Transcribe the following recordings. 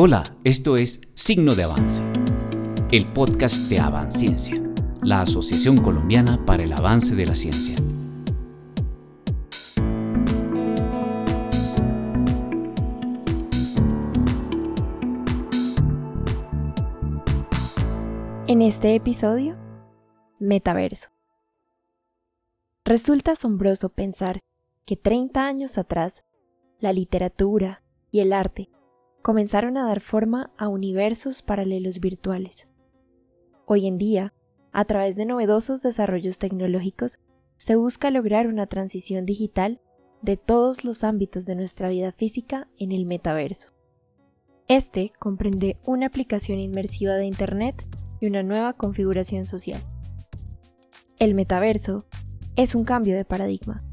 Hola, esto es Signo de Avance, el podcast de Avanciencia, la Asociación Colombiana para el Avance de la Ciencia. En este episodio, Metaverso. Resulta asombroso pensar que 30 años atrás, la literatura y el arte comenzaron a dar forma a universos paralelos virtuales. Hoy en día, a través de novedosos desarrollos tecnológicos, se busca lograr una transición digital de todos los ámbitos de nuestra vida física en el metaverso. Este comprende una aplicación inmersiva de Internet y una nueva configuración social. El metaverso es un cambio de paradigma,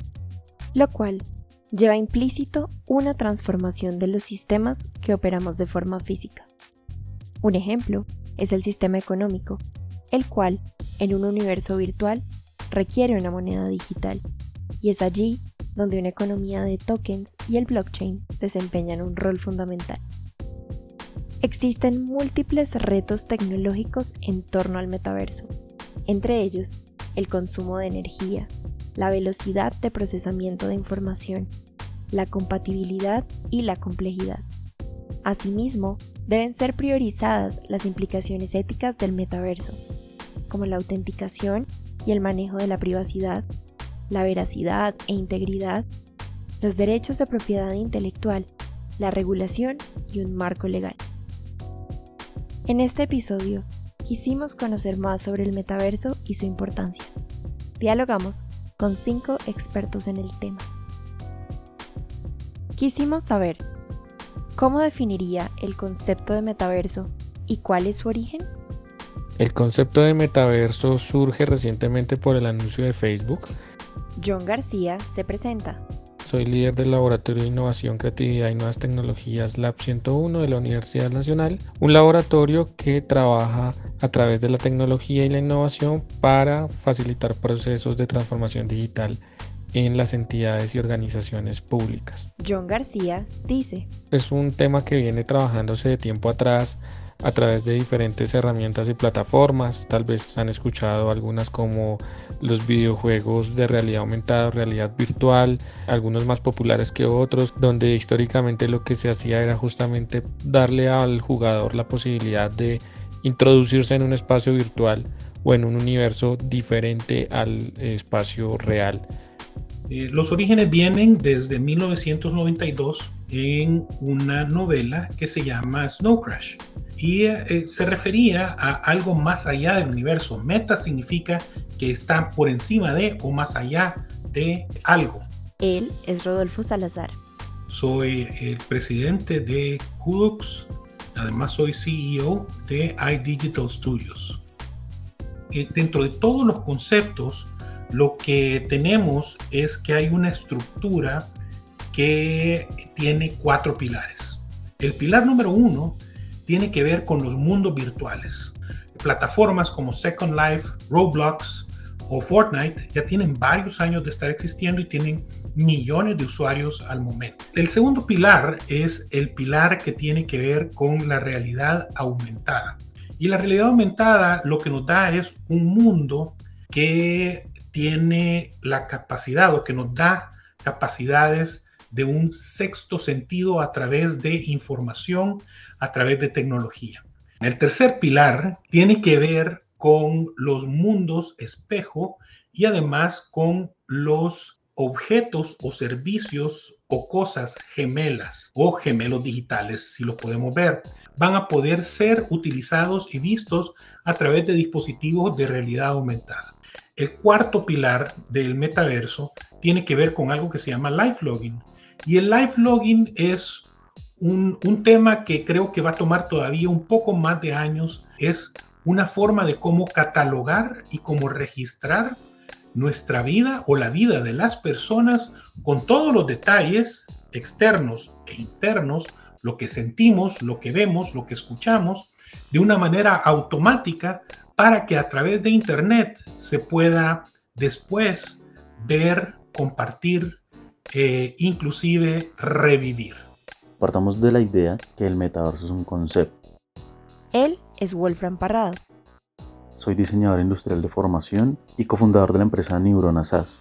lo cual lleva implícito una transformación de los sistemas que operamos de forma física. Un ejemplo es el sistema económico, el cual, en un universo virtual, requiere una moneda digital, y es allí donde una economía de tokens y el blockchain desempeñan un rol fundamental. Existen múltiples retos tecnológicos en torno al metaverso, entre ellos el consumo de energía, la velocidad de procesamiento de información, la compatibilidad y la complejidad. Asimismo, deben ser priorizadas las implicaciones éticas del metaverso, como la autenticación y el manejo de la privacidad, la veracidad e integridad, los derechos de propiedad intelectual, la regulación y un marco legal. En este episodio, quisimos conocer más sobre el metaverso y su importancia. Dialogamos con cinco expertos en el tema. Quisimos saber cómo definiría el concepto de metaverso y cuál es su origen. El concepto de metaverso surge recientemente por el anuncio de Facebook. John García se presenta. Soy líder del Laboratorio de Innovación, Creatividad y Nuevas Tecnologías Lab 101 de la Universidad Nacional, un laboratorio que trabaja a través de la tecnología y la innovación para facilitar procesos de transformación digital en las entidades y organizaciones públicas. John García dice. Es un tema que viene trabajándose de tiempo atrás a través de diferentes herramientas y plataformas. Tal vez han escuchado algunas como los videojuegos de realidad aumentada realidad virtual, algunos más populares que otros, donde históricamente lo que se hacía era justamente darle al jugador la posibilidad de introducirse en un espacio virtual o en un universo diferente al espacio real. Eh, los orígenes vienen desde 1992 en una novela que se llama Snow Crash y eh, se refería a algo más allá del universo. Meta significa que está por encima de o más allá de algo. Él es Rodolfo Salazar. Soy el presidente de Kudux, además soy CEO de iDigital Studios. Eh, dentro de todos los conceptos lo que tenemos es que hay una estructura que tiene cuatro pilares. El pilar número uno tiene que ver con los mundos virtuales. Plataformas como Second Life, Roblox o Fortnite ya tienen varios años de estar existiendo y tienen millones de usuarios al momento. El segundo pilar es el pilar que tiene que ver con la realidad aumentada. Y la realidad aumentada lo que nos da es un mundo que tiene la capacidad o que nos da capacidades de un sexto sentido a través de información, a través de tecnología. El tercer pilar tiene que ver con los mundos espejo y además con los objetos o servicios o cosas gemelas o gemelos digitales, si lo podemos ver, van a poder ser utilizados y vistos a través de dispositivos de realidad aumentada. El cuarto pilar del metaverso tiene que ver con algo que se llama live logging. Y el live logging es un, tema que creo que va a tomar todavía un poco más de años. Es una forma de cómo catalogar y cómo registrar nuestra vida o la vida de las personas con todos los detalles externos e internos, lo que sentimos, lo que vemos, lo que escuchamos, de una manera automática para que a través de Internet se pueda después ver, compartir, e inclusive revivir. Partamos de la idea que el metaverso es un concepto. Él es Wolfram Parrado. Soy diseñador industrial de formación y cofundador de la empresa Neurona SAS.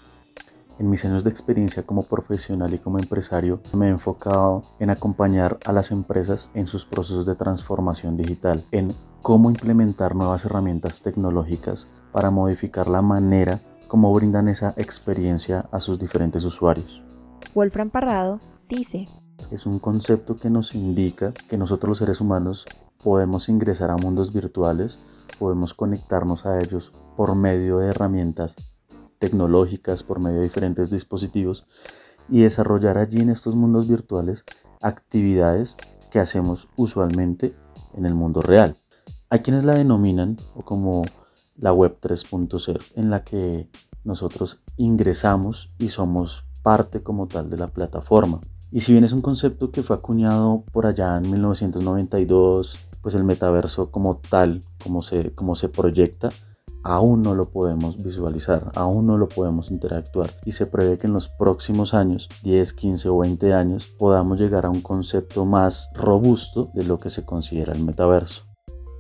En mis años de experiencia como profesional y como empresario me he enfocado en acompañar a las empresas en sus procesos de transformación digital, en cómo implementar nuevas herramientas tecnológicas para modificar la manera como brindan esa experiencia a sus diferentes usuarios. Wolfram Parrado dice, es un concepto que nos indica que nosotros los seres humanos podemos ingresar a mundos virtuales, podemos conectarnos a ellos por medio de herramientas tecnológicas, por medio de diferentes dispositivos y desarrollar allí en estos mundos virtuales actividades que hacemos usualmente en el mundo real. Hay quienes la denominan como la web 3.0, en la que nosotros ingresamos y somos parte como tal de la plataforma. Y si bien es un concepto que fue acuñado por allá en 1992, pues el metaverso como tal, como se, como se proyecta, aún no lo podemos visualizar, aún no lo podemos interactuar y se prevé que en los próximos años, 10, 15 o 20 años, podamos llegar a un concepto más robusto de lo que se considera el metaverso.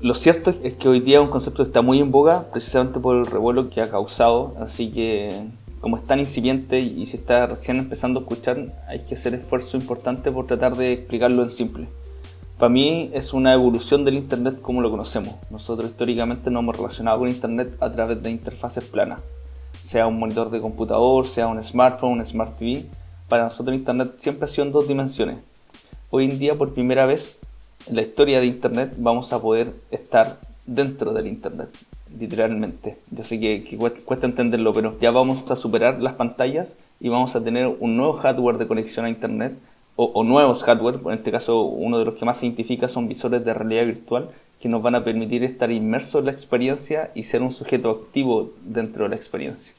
Lo cierto es que hoy día un concepto está muy en boga precisamente por el revuelo que ha causado, así que como es tan incipiente y se está recién empezando a escuchar, hay que hacer esfuerzo importante por tratar de explicarlo en simple. Para mí es una evolución del Internet como lo conocemos. Nosotros históricamente nos hemos relacionado con Internet a través de interfaces planas, sea un monitor de computador, sea un smartphone, un smart TV. Para nosotros Internet siempre ha sido en dos dimensiones. Hoy en día por primera vez en la historia de Internet vamos a poder estar dentro del Internet literalmente. Yo sé que, cuesta entenderlo, pero ya vamos a superar las pantallas y vamos a tener un nuevo hardware de conexión a Internet o, nuevos hardware, en este caso uno de los que más se identifica son visores de realidad virtual que nos van a permitir estar inmersos en la experiencia y ser un sujeto activo dentro de la experiencia.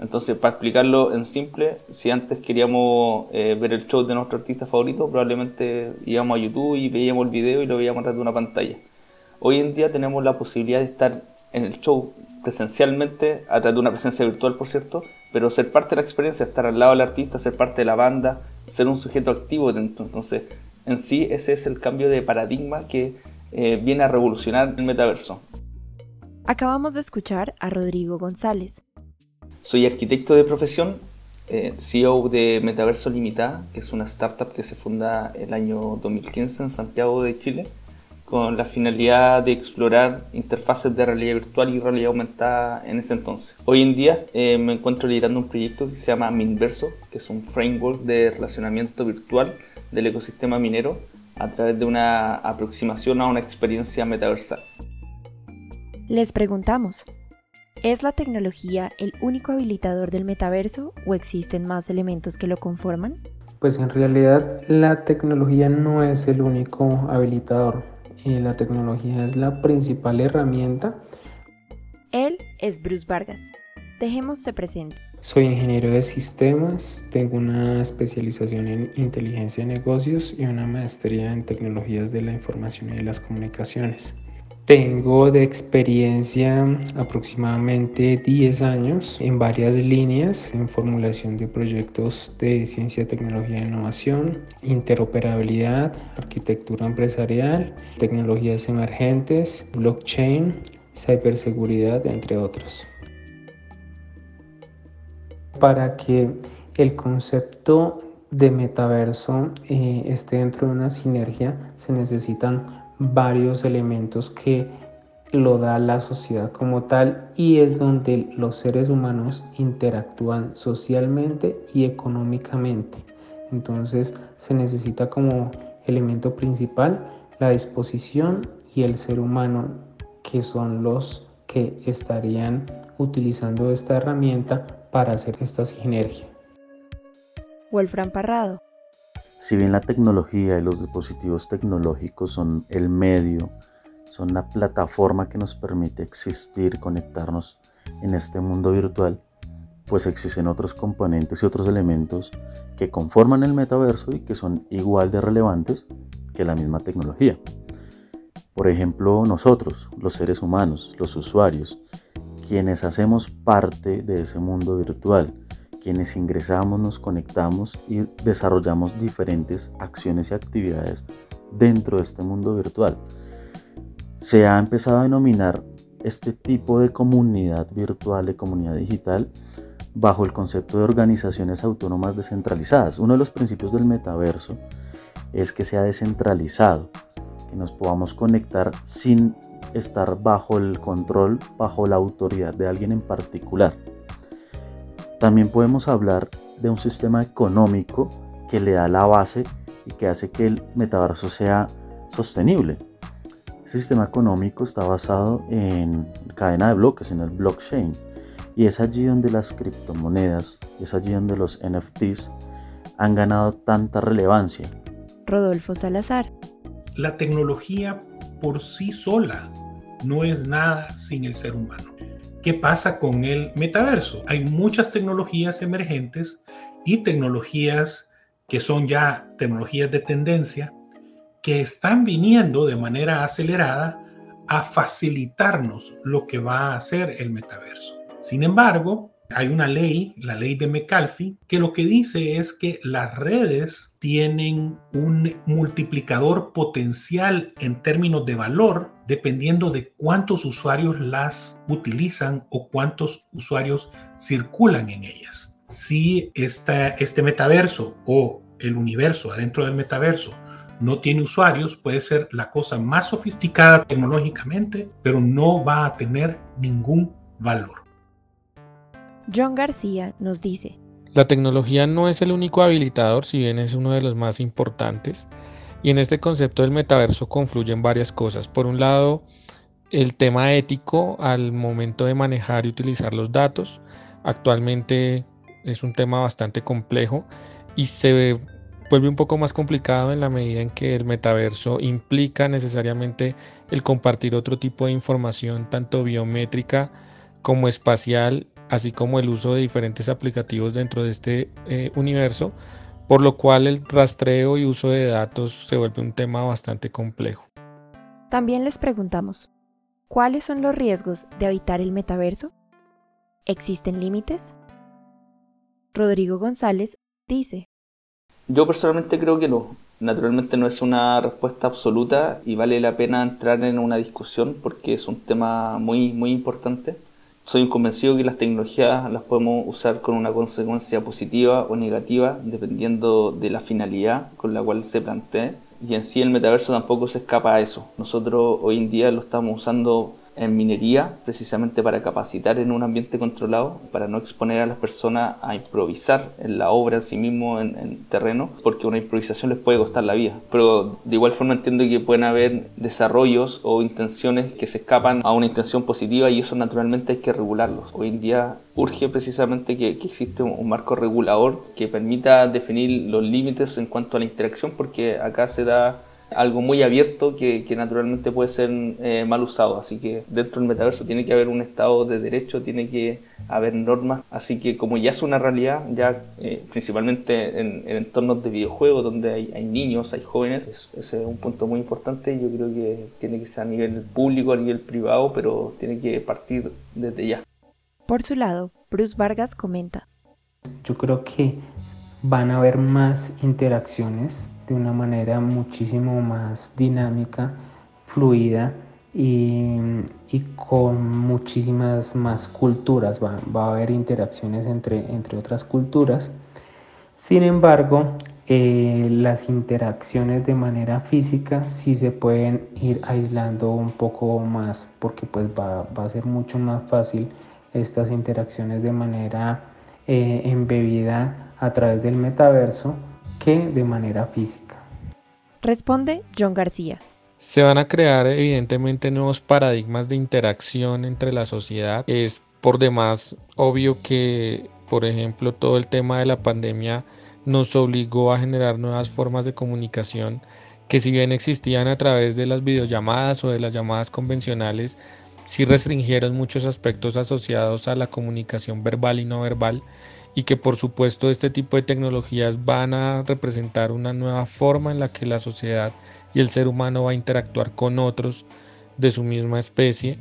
Entonces, para explicarlo en simple, si antes queríamos eh, ver el show de nuestro artista favorito, probablemente íbamos a YouTube y veíamos el video y lo veíamos a de una pantalla. Hoy en día tenemos la posibilidad de estar en el show presencialmente, a través de una presencia virtual, por cierto, pero ser parte de la experiencia, estar al lado del artista, ser parte de la banda, ser un sujeto activo dentro. Entonces, en sí, ese es el cambio de paradigma que eh, viene a revolucionar el metaverso. Acabamos de escuchar a Rodrigo González. Soy arquitecto de profesión, eh, CEO de Metaverso Limitada, que es una startup que se funda el año 2015 en Santiago de Chile con la finalidad de explorar interfaces de realidad virtual y realidad aumentada en ese entonces. Hoy en día eh, me encuentro liderando un proyecto que se llama Minverso, que es un framework de relacionamiento virtual del ecosistema minero a través de una aproximación a una experiencia metaversal. Les preguntamos, ¿es la tecnología el único habilitador del metaverso o existen más elementos que lo conforman? Pues en realidad la tecnología no es el único habilitador la tecnología es la principal herramienta. Él es Bruce Vargas. Dejémosse presente. Soy ingeniero de sistemas, tengo una especialización en inteligencia de negocios y una maestría en tecnologías de la información y de las comunicaciones. Tengo de experiencia aproximadamente 10 años en varias líneas en formulación de proyectos de ciencia, tecnología e innovación, interoperabilidad, arquitectura empresarial, tecnologías emergentes, blockchain, ciberseguridad, entre otros. Para que el concepto de metaverso eh, esté dentro de una sinergia se necesitan varios elementos que lo da la sociedad como tal y es donde los seres humanos interactúan socialmente y económicamente. Entonces se necesita como elemento principal la disposición y el ser humano que son los que estarían utilizando esta herramienta para hacer esta sinergia. Wolfram Parrado si bien la tecnología y los dispositivos tecnológicos son el medio, son la plataforma que nos permite existir, conectarnos en este mundo virtual, pues existen otros componentes y otros elementos que conforman el metaverso y que son igual de relevantes que la misma tecnología. Por ejemplo, nosotros, los seres humanos, los usuarios, quienes hacemos parte de ese mundo virtual, quienes ingresamos, nos conectamos y desarrollamos diferentes acciones y actividades dentro de este mundo virtual. Se ha empezado a denominar este tipo de comunidad virtual, de comunidad digital, bajo el concepto de organizaciones autónomas descentralizadas. Uno de los principios del metaverso es que sea descentralizado, que nos podamos conectar sin estar bajo el control, bajo la autoridad de alguien en particular. También podemos hablar de un sistema económico que le da la base y que hace que el metaverso sea sostenible. Ese sistema económico está basado en cadena de bloques, en el blockchain. Y es allí donde las criptomonedas, es allí donde los NFTs han ganado tanta relevancia. Rodolfo Salazar. La tecnología por sí sola no es nada sin el ser humano. ¿Qué pasa con el metaverso? Hay muchas tecnologías emergentes y tecnologías que son ya tecnologías de tendencia que están viniendo de manera acelerada a facilitarnos lo que va a hacer el metaverso. Sin embargo, hay una ley, la ley de McAfee, que lo que dice es que las redes tienen un multiplicador potencial en términos de valor dependiendo de cuántos usuarios las utilizan o cuántos usuarios circulan en ellas. Si este metaverso o el universo adentro del metaverso no tiene usuarios, puede ser la cosa más sofisticada tecnológicamente, pero no va a tener ningún valor. John García nos dice, La tecnología no es el único habilitador, si bien es uno de los más importantes, y en este concepto del metaverso confluyen varias cosas. Por un lado, el tema ético al momento de manejar y utilizar los datos. Actualmente es un tema bastante complejo y se vuelve un poco más complicado en la medida en que el metaverso implica necesariamente el compartir otro tipo de información, tanto biométrica como espacial así como el uso de diferentes aplicativos dentro de este eh, universo, por lo cual el rastreo y uso de datos se vuelve un tema bastante complejo. También les preguntamos, ¿cuáles son los riesgos de habitar el metaverso? ¿Existen límites? Rodrigo González dice, Yo personalmente creo que no. Naturalmente no es una respuesta absoluta y vale la pena entrar en una discusión porque es un tema muy, muy importante soy convencido que las tecnologías las podemos usar con una consecuencia positiva o negativa dependiendo de la finalidad con la cual se plantee. Y en sí el metaverso tampoco se escapa a eso. Nosotros hoy en día lo estamos usando en minería, precisamente para capacitar en un ambiente controlado, para no exponer a las personas a improvisar en la obra en sí mismo, en, terreno, porque una improvisación les puede costar la vida. Pero de igual forma entiendo que pueden haber desarrollos o intenciones que se escapan a una intención positiva y eso naturalmente hay que regularlos. Hoy en día urge precisamente que, que existe un marco regulador que permita definir los límites en cuanto a la interacción, porque acá se da algo muy abierto que, naturalmente puede ser eh, mal usado. Así que dentro del metaverso tiene que haber un estado de derecho, tiene que haber normas. Así que como ya es una realidad, ya eh, principalmente en, entornos de videojuegos donde hay, niños, hay jóvenes, ese es un punto muy importante. Yo creo que tiene que ser a nivel público, a nivel privado, pero tiene que partir desde ya. Por su lado, Bruce Vargas comenta. Yo creo que van a haber más interacciones de una manera muchísimo más dinámica, fluida y, con muchísimas más culturas. Va, a haber interacciones entre, entre otras culturas. Sin embargo, eh, las interacciones de manera física sí se pueden ir aislando un poco más porque pues va, a ser mucho más fácil estas interacciones de manera eh, embebida a través del metaverso que de manera física. Responde John García. Se van a crear evidentemente nuevos paradigmas de interacción entre la sociedad. Es por demás obvio que, por ejemplo, todo el tema de la pandemia nos obligó a generar nuevas formas de comunicación que si bien existían a través de las videollamadas o de las llamadas convencionales, sí restringieron muchos aspectos asociados a la comunicación verbal y no verbal y que por supuesto este tipo de tecnologías van a representar una nueva forma en la que la sociedad y el ser humano va a interactuar con otros de su misma especie.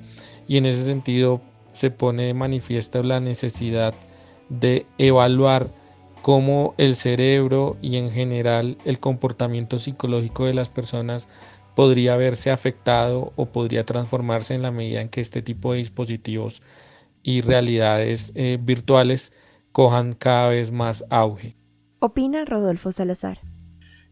Y en ese sentido se pone de manifiesto la necesidad de evaluar cómo el cerebro y en general el comportamiento psicológico de las personas podría verse afectado o podría transformarse en la medida en que este tipo de dispositivos y realidades eh, virtuales cojan cada vez más auge. Opina Rodolfo Salazar.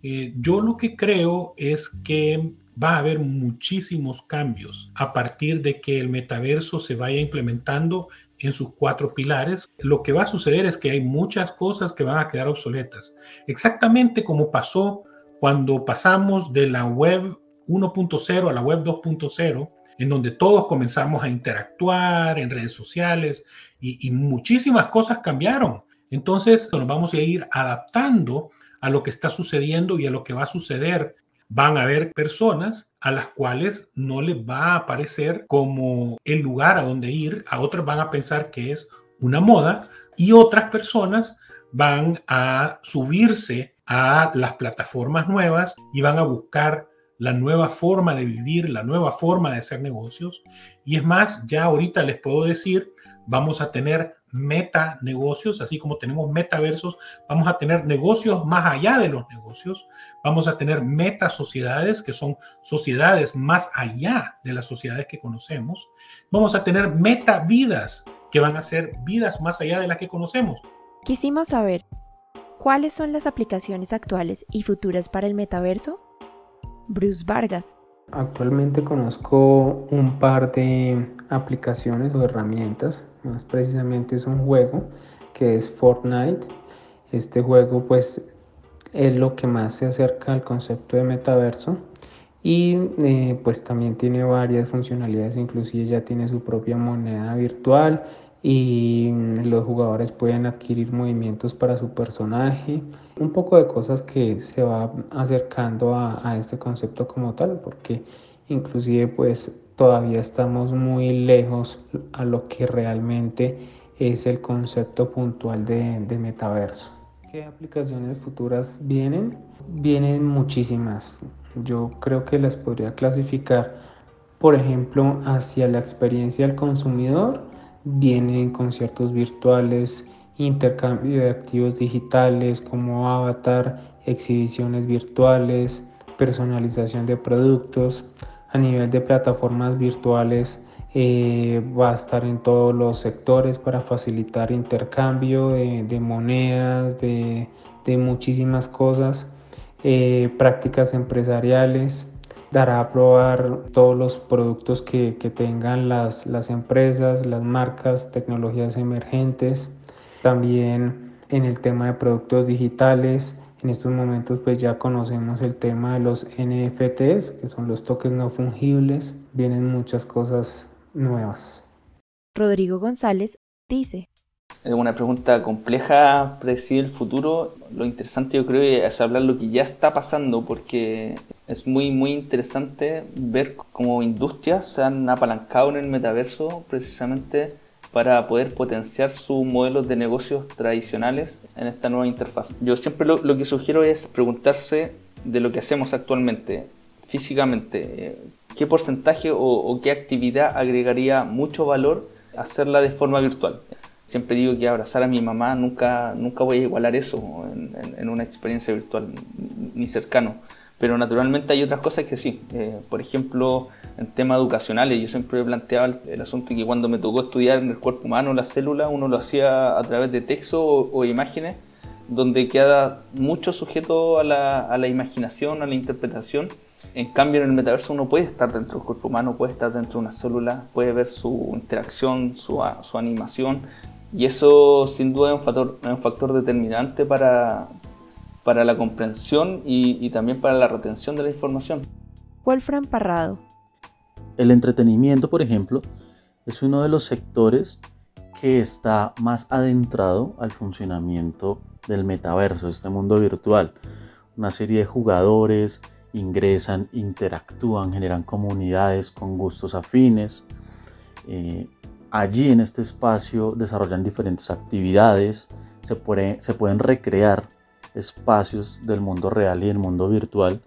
Eh, yo lo que creo es que va a haber muchísimos cambios a partir de que el metaverso se vaya implementando en sus cuatro pilares. Lo que va a suceder es que hay muchas cosas que van a quedar obsoletas. Exactamente como pasó cuando pasamos de la web 1.0 a la web 2.0, en donde todos comenzamos a interactuar en redes sociales y, muchísimas cosas cambiaron. Entonces nos vamos a ir adaptando a lo que está sucediendo y a lo que va a suceder van a haber personas a las cuales no les va a parecer como el lugar a donde ir, a otras van a pensar que es una moda y otras personas van a subirse a las plataformas nuevas y van a buscar la nueva forma de vivir, la nueva forma de hacer negocios. Y es más, ya ahorita les puedo decir, vamos a tener meta negocios, así como tenemos metaversos, vamos a tener negocios más allá de los negocios, vamos a tener meta sociedades, que son sociedades más allá de las sociedades que conocemos, vamos a tener meta vidas, que van a ser vidas más allá de las que conocemos. Quisimos saber, ¿cuáles son las aplicaciones actuales y futuras para el metaverso? Bruce Vargas. Actualmente conozco un par de aplicaciones o herramientas, más precisamente es un juego que es Fortnite. Este juego pues es lo que más se acerca al concepto de metaverso y eh, pues también tiene varias funcionalidades, inclusive ya tiene su propia moneda virtual y los jugadores pueden adquirir movimientos para su personaje, un poco de cosas que se va acercando a, a este concepto como tal, porque inclusive pues todavía estamos muy lejos a lo que realmente es el concepto puntual de, metaverso. ¿Qué aplicaciones futuras vienen? Vienen muchísimas. Yo creo que las podría clasificar, por ejemplo, hacia la experiencia del consumidor Vienen conciertos virtuales, intercambio de activos digitales como avatar, exhibiciones virtuales, personalización de productos. A nivel de plataformas virtuales eh, va a estar en todos los sectores para facilitar intercambio de, monedas, de, muchísimas cosas, eh, prácticas empresariales dará a probar todos los productos que, tengan las, las empresas, las marcas, tecnologías emergentes. También en el tema de productos digitales, en estos momentos pues ya conocemos el tema de los NFTs, que son los toques no fungibles. Vienen muchas cosas nuevas. Rodrigo González dice. Es una pregunta compleja, predecir el futuro. Lo interesante yo creo es hablar lo que ya está pasando, porque es muy, muy interesante ver cómo industrias se han apalancado en el metaverso precisamente para poder potenciar sus modelos de negocios tradicionales en esta nueva interfaz. Yo siempre lo, que sugiero es preguntarse de lo que hacemos actualmente, físicamente, qué porcentaje o, qué actividad agregaría mucho valor hacerla de forma virtual. Siempre digo que abrazar a mi mamá nunca, nunca voy a igualar eso en, en una experiencia virtual, ni cercano pero naturalmente hay otras cosas que sí. Eh, por ejemplo, en temas educacionales, yo siempre he planteado el, asunto que cuando me tocó estudiar en el cuerpo humano las células, uno lo hacía a través de texto o, imágenes, donde queda mucho sujeto a la, a la, imaginación, a la interpretación. En cambio, en el metaverso uno puede estar dentro del cuerpo humano, puede estar dentro de una célula, puede ver su interacción, su, su animación, y eso sin duda es un factor, es un factor determinante para, para la comprensión y, también para la retención de la información. Wolfram Parrado. El entretenimiento, por ejemplo, es uno de los sectores que está más adentrado al funcionamiento del metaverso, este mundo virtual. Una serie de jugadores ingresan, interactúan, generan comunidades con gustos afines. Eh, allí en este espacio desarrollan diferentes actividades, se, se pueden recrear espacios del mundo real y del mundo virtual.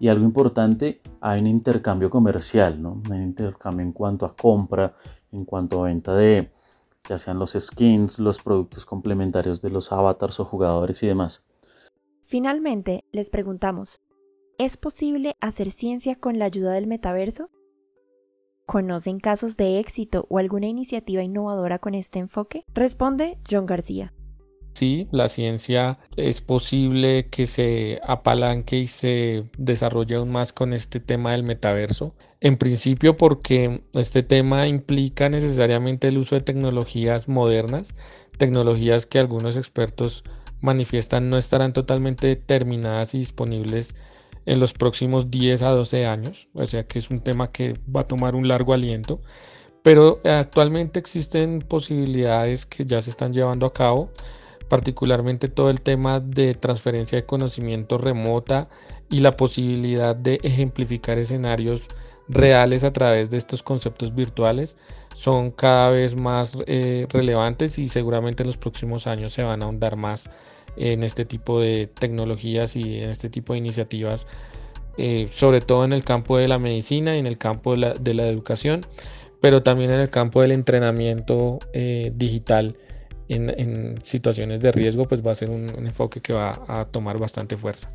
Y algo importante, hay un intercambio comercial, ¿no? un intercambio en cuanto a compra, en cuanto a venta de, ya sean los skins, los productos complementarios de los avatars o jugadores y demás. Finalmente, les preguntamos, ¿es posible hacer ciencia con la ayuda del metaverso? ¿Conocen casos de éxito o alguna iniciativa innovadora con este enfoque? Responde John García. Sí, la ciencia es posible que se apalanque y se desarrolle aún más con este tema del metaverso. En principio porque este tema implica necesariamente el uso de tecnologías modernas, tecnologías que algunos expertos manifiestan no estarán totalmente terminadas y disponibles en los próximos 10 a 12 años, o sea que es un tema que va a tomar un largo aliento, pero actualmente existen posibilidades que ya se están llevando a cabo, particularmente todo el tema de transferencia de conocimiento remota y la posibilidad de ejemplificar escenarios reales a través de estos conceptos virtuales son cada vez más eh, relevantes y seguramente en los próximos años se van a ahondar más en este tipo de tecnologías y en este tipo de iniciativas, eh, sobre todo en el campo de la medicina y en el campo de la, educación, pero también en el campo del entrenamiento eh, digital en, situaciones de riesgo, pues va a ser un, un enfoque que va a tomar bastante fuerza.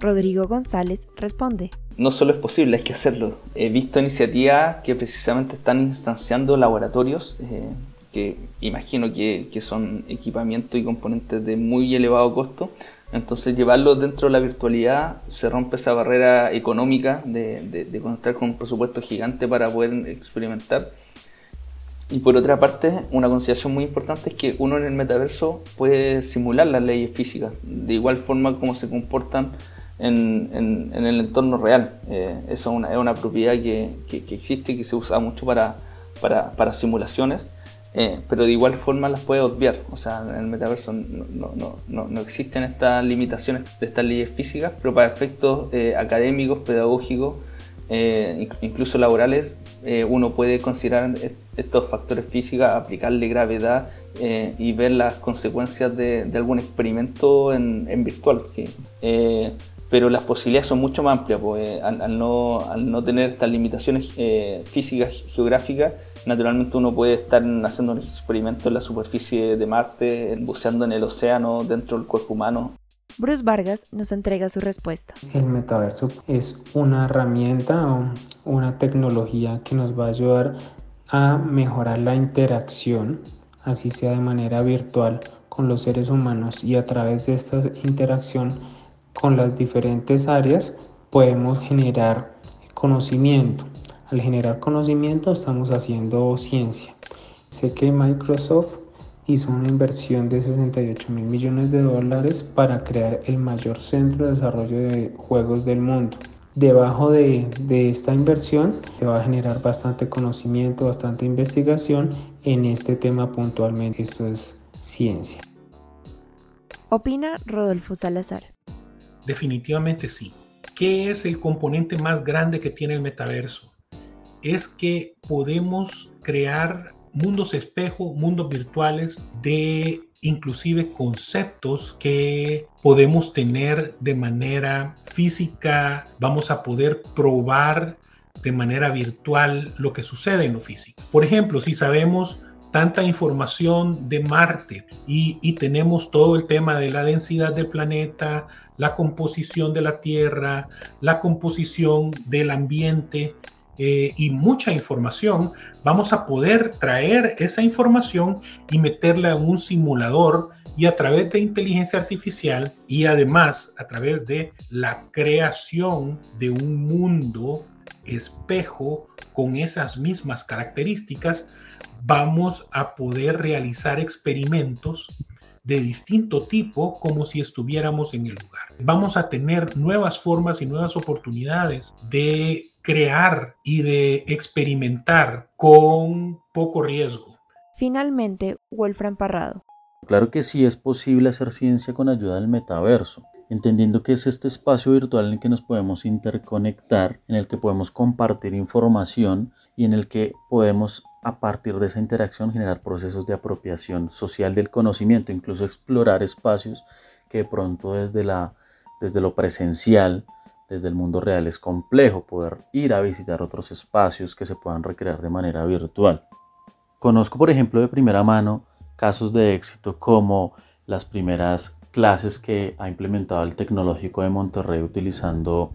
Rodrigo González responde. No solo es posible, hay que hacerlo. He visto iniciativas que precisamente están instanciando laboratorios eh, que imagino que, son equipamientos y componentes de muy elevado costo. Entonces llevarlo dentro de la virtualidad se rompe esa barrera económica de, conectar con un presupuesto gigante para poder experimentar. Y por otra parte, una consideración muy importante es que uno en el metaverso puede simular las leyes físicas, de igual forma como se comportan en, el entorno real. Eh, eso es una, es una propiedad que, existe y que se usa mucho para, para simulaciones eh, pero de igual forma las puede obviar. O sea, en el metaverso no, no, no, no existen estas limitaciones de estas leyes físicas, pero para efectos eh, académicos, pedagógicos, eh, incluso laborales, uno puede considerar estos factores físicos, aplicarle gravedad y ver las consecuencias de, algún experimento en, virtual. pero las posibilidades son mucho más amplias, pues, al, al, no, al no tener estas limitaciones físicas, geográficas, naturalmente uno puede estar haciendo un experimento en la superficie de Marte, buceando en el océano, dentro del cuerpo humano. Bruce Vargas nos entrega su respuesta. El metaverso es una herramienta o una tecnología que nos va a ayudar a mejorar la interacción, así sea de manera virtual, con los seres humanos y a través de esta interacción con las diferentes áreas podemos generar conocimiento al generar conocimiento estamos haciendo ciencia. Sé que Microsoft hizo una inversión de 68 mil millones de dólares para crear el mayor centro de desarrollo de juegos del mundo. Debajo de, de, esta inversión se va a generar bastante conocimiento, bastante investigación en este tema puntualmente. Esto es ciencia. Opina Rodolfo Salazar. Definitivamente sí. ¿Qué es el componente más grande que tiene el metaverso? es que podemos crear mundos espejo, mundos virtuales de inclusive conceptos que podemos tener de manera física, vamos a poder probar de manera virtual lo que sucede en lo físico. Por ejemplo, si sabemos tanta información de Marte y, y, tenemos todo el tema de la densidad del planeta, la composición de la Tierra, la composición del ambiente, eh, y mucha información, vamos a poder traer esa información y meterla en un simulador y a través de inteligencia artificial y además a través de la creación de un mundo espejo con esas mismas características, vamos a poder realizar experimentos de distinto tipo como si estuviéramos en el lugar. Vamos a tener nuevas formas y nuevas oportunidades de crear y de experimentar con poco riesgo. Finalmente, Wolfram Parrado. Claro que sí es posible hacer ciencia con ayuda del metaverso entendiendo que es este espacio virtual en el que nos podemos interconectar, en el que podemos compartir información y en el que podemos a partir de esa interacción generar procesos de apropiación social del conocimiento, incluso explorar espacios que de pronto desde, la, desde lo presencial, desde el mundo real es complejo poder ir a visitar otros espacios que se puedan recrear de manera virtual. Conozco, por ejemplo, de primera mano casos de éxito como las primeras clases que ha implementado el Tecnológico de Monterrey utilizando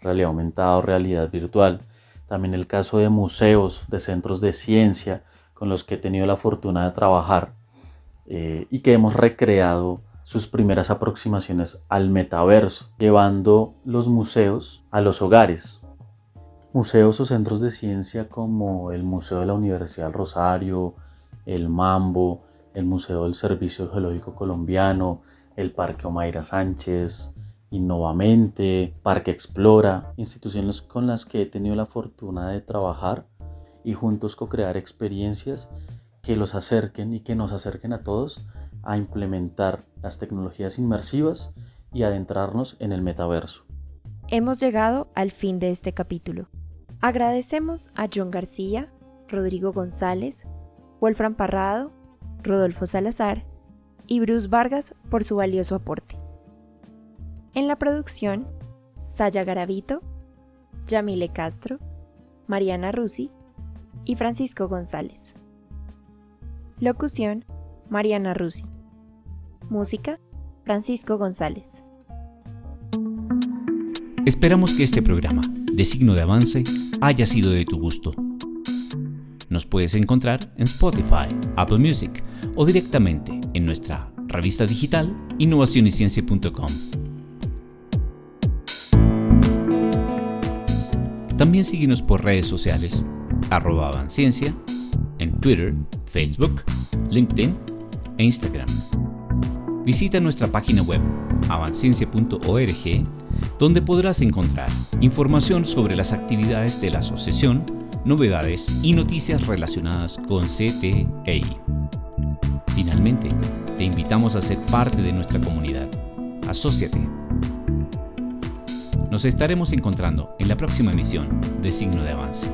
realidad aumentada o realidad virtual. También el caso de museos, de centros de ciencia con los que he tenido la fortuna de trabajar eh, y que hemos recreado sus primeras aproximaciones al metaverso, llevando los museos a los hogares. Museos o centros de ciencia como el Museo de la Universidad del Rosario, el Mambo, el Museo del Servicio Geológico Colombiano, el Parque Omaira Sánchez, Innovamente, Parque Explora, instituciones con las que he tenido la fortuna de trabajar y juntos co-crear experiencias que los acerquen y que nos acerquen a todos a implementar las tecnologías inmersivas y adentrarnos en el metaverso. Hemos llegado al fin de este capítulo. Agradecemos a John García, Rodrigo González, Wolfram Parrado, Rodolfo Salazar y Bruce Vargas por su valioso aporte. En la producción, Saya Garavito, Yamile Castro, Mariana Rusi y Francisco González. Locución, Mariana Rusi. Música, Francisco González. Esperamos que este programa, de signo de avance, haya sido de tu gusto. Nos puedes encontrar en Spotify, Apple Music o directamente en nuestra revista digital innovacionyciencia.com. También síguenos por redes sociales, avanciencia, en Twitter, Facebook, LinkedIn e Instagram. Visita nuestra página web avanciencia.org donde podrás encontrar información sobre las actividades de la asociación, novedades y noticias relacionadas con CTEI. Finalmente, te invitamos a ser parte de nuestra comunidad. Asociate. Nos estaremos encontrando en la próxima emisión de Signo de Avance.